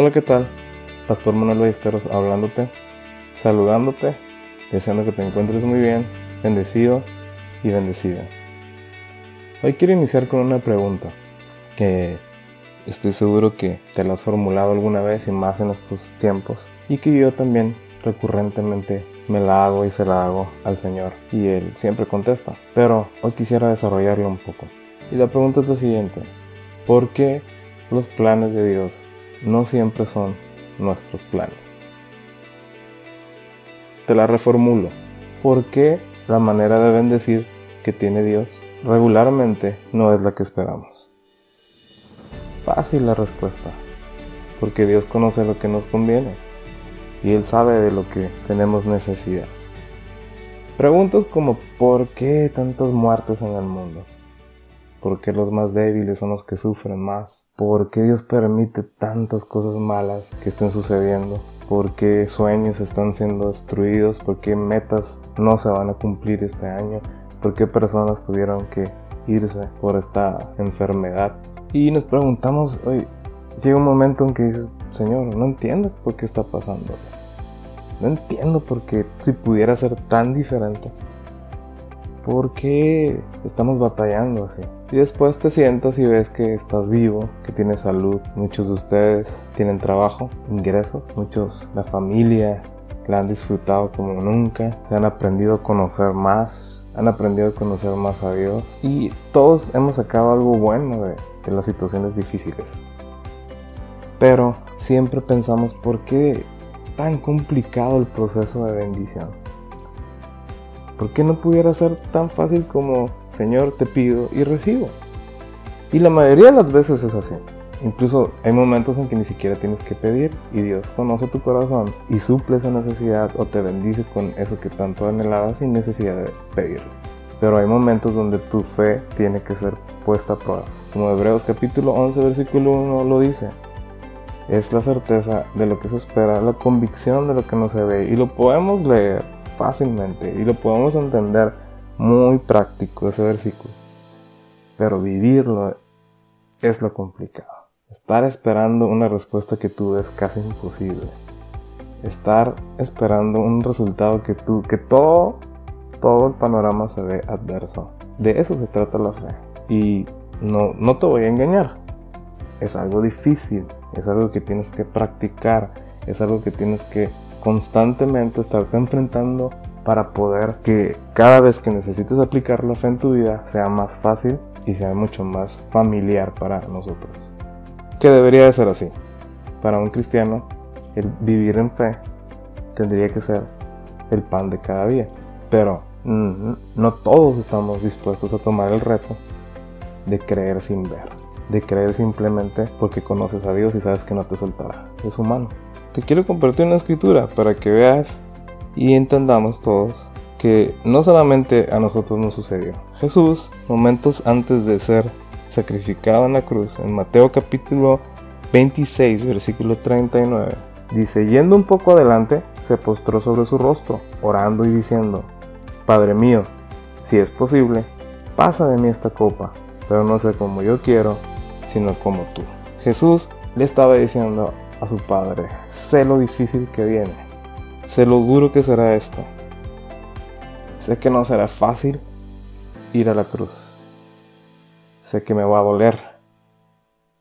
Hola, ¿qué tal? Pastor Manuel Ballesteros hablándote, saludándote, deseando que te encuentres muy bien, bendecido y bendecida. Hoy quiero iniciar con una pregunta que estoy seguro que te la has formulado alguna vez y más en estos tiempos y que yo también recurrentemente me la hago y se la hago al Señor y Él siempre contesta. Pero hoy quisiera desarrollarlo un poco. Y la pregunta es la siguiente. ¿Por qué los planes de Dios no siempre son nuestros planes. Te la reformulo. ¿Por qué la manera de bendecir que tiene Dios regularmente no es la que esperamos? Fácil la respuesta. Porque Dios conoce lo que nos conviene y Él sabe de lo que tenemos necesidad. Preguntas como ¿por qué tantas muertes en el mundo? ¿Por qué los más débiles son los que sufren más? ¿Por qué Dios permite tantas cosas malas que estén sucediendo? ¿Por qué sueños están siendo destruidos? ¿Por qué metas no se van a cumplir este año? ¿Por qué personas tuvieron que irse por esta enfermedad? Y nos preguntamos, hoy llega un momento en que dices, Señor, no entiendo por qué está pasando esto. No entiendo por qué si pudiera ser tan diferente. ¿Por qué estamos batallando así? Y después te sientas y ves que estás vivo, que tienes salud. Muchos de ustedes tienen trabajo, ingresos. Muchos, la familia, la han disfrutado como nunca. Se han aprendido a conocer más. Han aprendido a conocer más a Dios. Y todos hemos sacado algo bueno de, de las situaciones difíciles. Pero siempre pensamos, ¿por qué tan complicado el proceso de bendición? ¿Por qué no pudiera ser tan fácil como Señor te pido y recibo? Y la mayoría de las veces es así. Incluso hay momentos en que ni siquiera tienes que pedir y Dios conoce tu corazón y suple esa necesidad o te bendice con eso que tanto anhelabas sin necesidad de pedirlo. Pero hay momentos donde tu fe tiene que ser puesta a prueba. Como Hebreos capítulo 11 versículo 1 lo dice. Es la certeza de lo que se espera, la convicción de lo que no se ve y lo podemos leer fácilmente y lo podemos entender muy práctico ese versículo. Pero vivirlo es lo complicado. Estar esperando una respuesta que tú ves casi imposible. Estar esperando un resultado que tú, que todo, todo el panorama se ve adverso. De eso se trata la fe. Y no, no te voy a engañar. Es algo difícil, es algo que tienes que practicar, es algo que tienes que constantemente estarte enfrentando para poder que cada vez que necesites aplicar la fe en tu vida sea más fácil y sea mucho más familiar para nosotros. Que debería de ser así. Para un cristiano, el vivir en fe tendría que ser el pan de cada día. Pero mm, no todos estamos dispuestos a tomar el reto de creer sin ver. De creer simplemente porque conoces a Dios y sabes que no te soltará. Es humano quiero compartir una escritura para que veas y entendamos todos que no solamente a nosotros nos sucedió. Jesús, momentos antes de ser sacrificado en la cruz, en Mateo capítulo 26, versículo 39, dice, yendo un poco adelante, se postró sobre su rostro, orando y diciendo, Padre mío, si es posible, pasa de mí esta copa, pero no sé como yo quiero, sino como tú. Jesús le estaba diciendo a su padre. Sé lo difícil que viene. Sé lo duro que será esto. Sé que no será fácil ir a la cruz. Sé que me va a doler.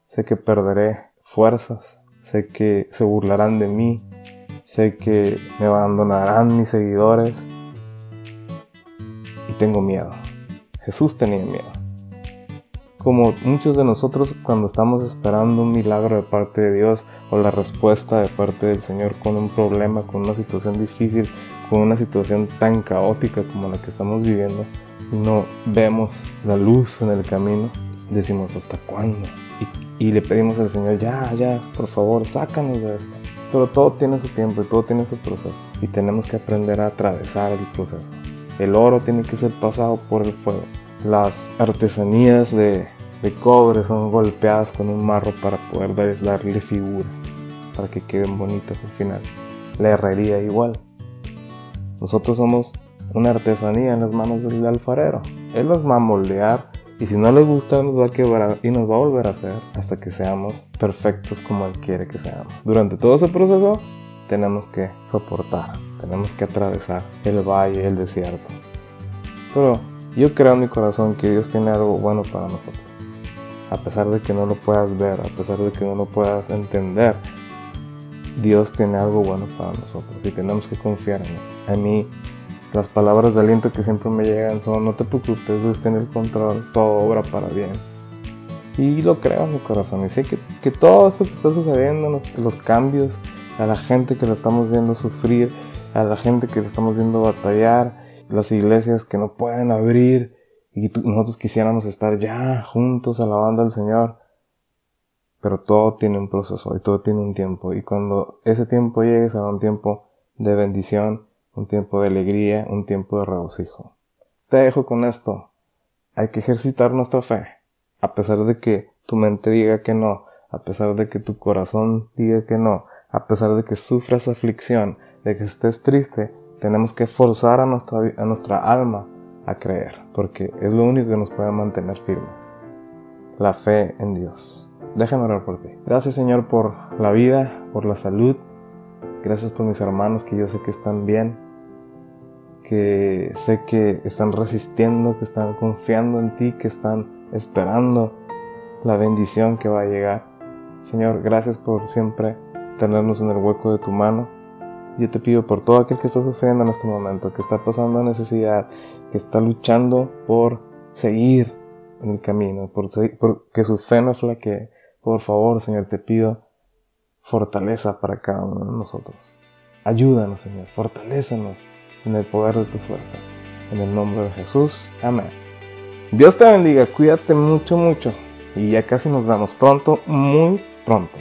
Sé que perderé fuerzas. Sé que se burlarán de mí. Sé que me abandonarán mis seguidores. Y tengo miedo. Jesús tenía miedo como muchos de nosotros cuando estamos esperando un milagro de parte de Dios o la respuesta de parte del Señor con un problema, con una situación difícil, con una situación tan caótica como la que estamos viviendo, no vemos la luz en el camino, decimos hasta cuándo. Y, y le pedimos al Señor, ya, ya, por favor, sácanos de esto. Pero todo tiene su tiempo y todo tiene su proceso. Y tenemos que aprender a atravesar el proceso. El oro tiene que ser pasado por el fuego. Las artesanías de, de cobre son golpeadas con un marro para poder darle figura, para que queden bonitas al final. La herrería igual. Nosotros somos una artesanía en las manos del alfarero. Él nos va a moldear Y si no le gusta, nos va a quebrar y nos va a volver a hacer hasta que seamos perfectos como Él quiere que seamos. Durante todo ese proceso, tenemos que soportar, tenemos que atravesar el valle, el desierto. Pero yo creo en mi corazón que Dios tiene algo bueno para nosotros. A pesar de que no lo puedas ver, a pesar de que no lo puedas entender, Dios tiene algo bueno para nosotros y tenemos que confiar en eso. A mí las palabras de aliento que siempre me llegan son no te preocupes, Dios tiene el control, todo obra para bien. Y lo creo en mi corazón y sé que, que todo esto que está sucediendo, los, los cambios, a la gente que la estamos viendo sufrir, a la gente que la estamos viendo batallar, las iglesias que no pueden abrir y nosotros quisiéramos estar ya juntos alabando al Señor. Pero todo tiene un proceso y todo tiene un tiempo. Y cuando ese tiempo llegue será un tiempo de bendición, un tiempo de alegría, un tiempo de regocijo. Te dejo con esto. Hay que ejercitar nuestra fe. A pesar de que tu mente diga que no, a pesar de que tu corazón diga que no, a pesar de que sufras aflicción, de que estés triste, tenemos que forzar a nuestra, a nuestra alma a creer, porque es lo único que nos puede mantener firmes. La fe en Dios. Déjame orar por ti. Gracias Señor por la vida, por la salud. Gracias por mis hermanos que yo sé que están bien, que sé que están resistiendo, que están confiando en ti, que están esperando la bendición que va a llegar. Señor, gracias por siempre tenernos en el hueco de tu mano. Yo te pido por todo aquel que está sufriendo en este momento, que está pasando necesidad, que está luchando por seguir en el camino, por, que su fe no flaquee. Por favor, Señor, te pido fortaleza para cada uno de nosotros. Ayúdanos, Señor, fortalézanos en el poder de tu fuerza. En el nombre de Jesús. Amén. Dios te bendiga, cuídate mucho, mucho. Y ya casi nos vemos pronto, muy pronto.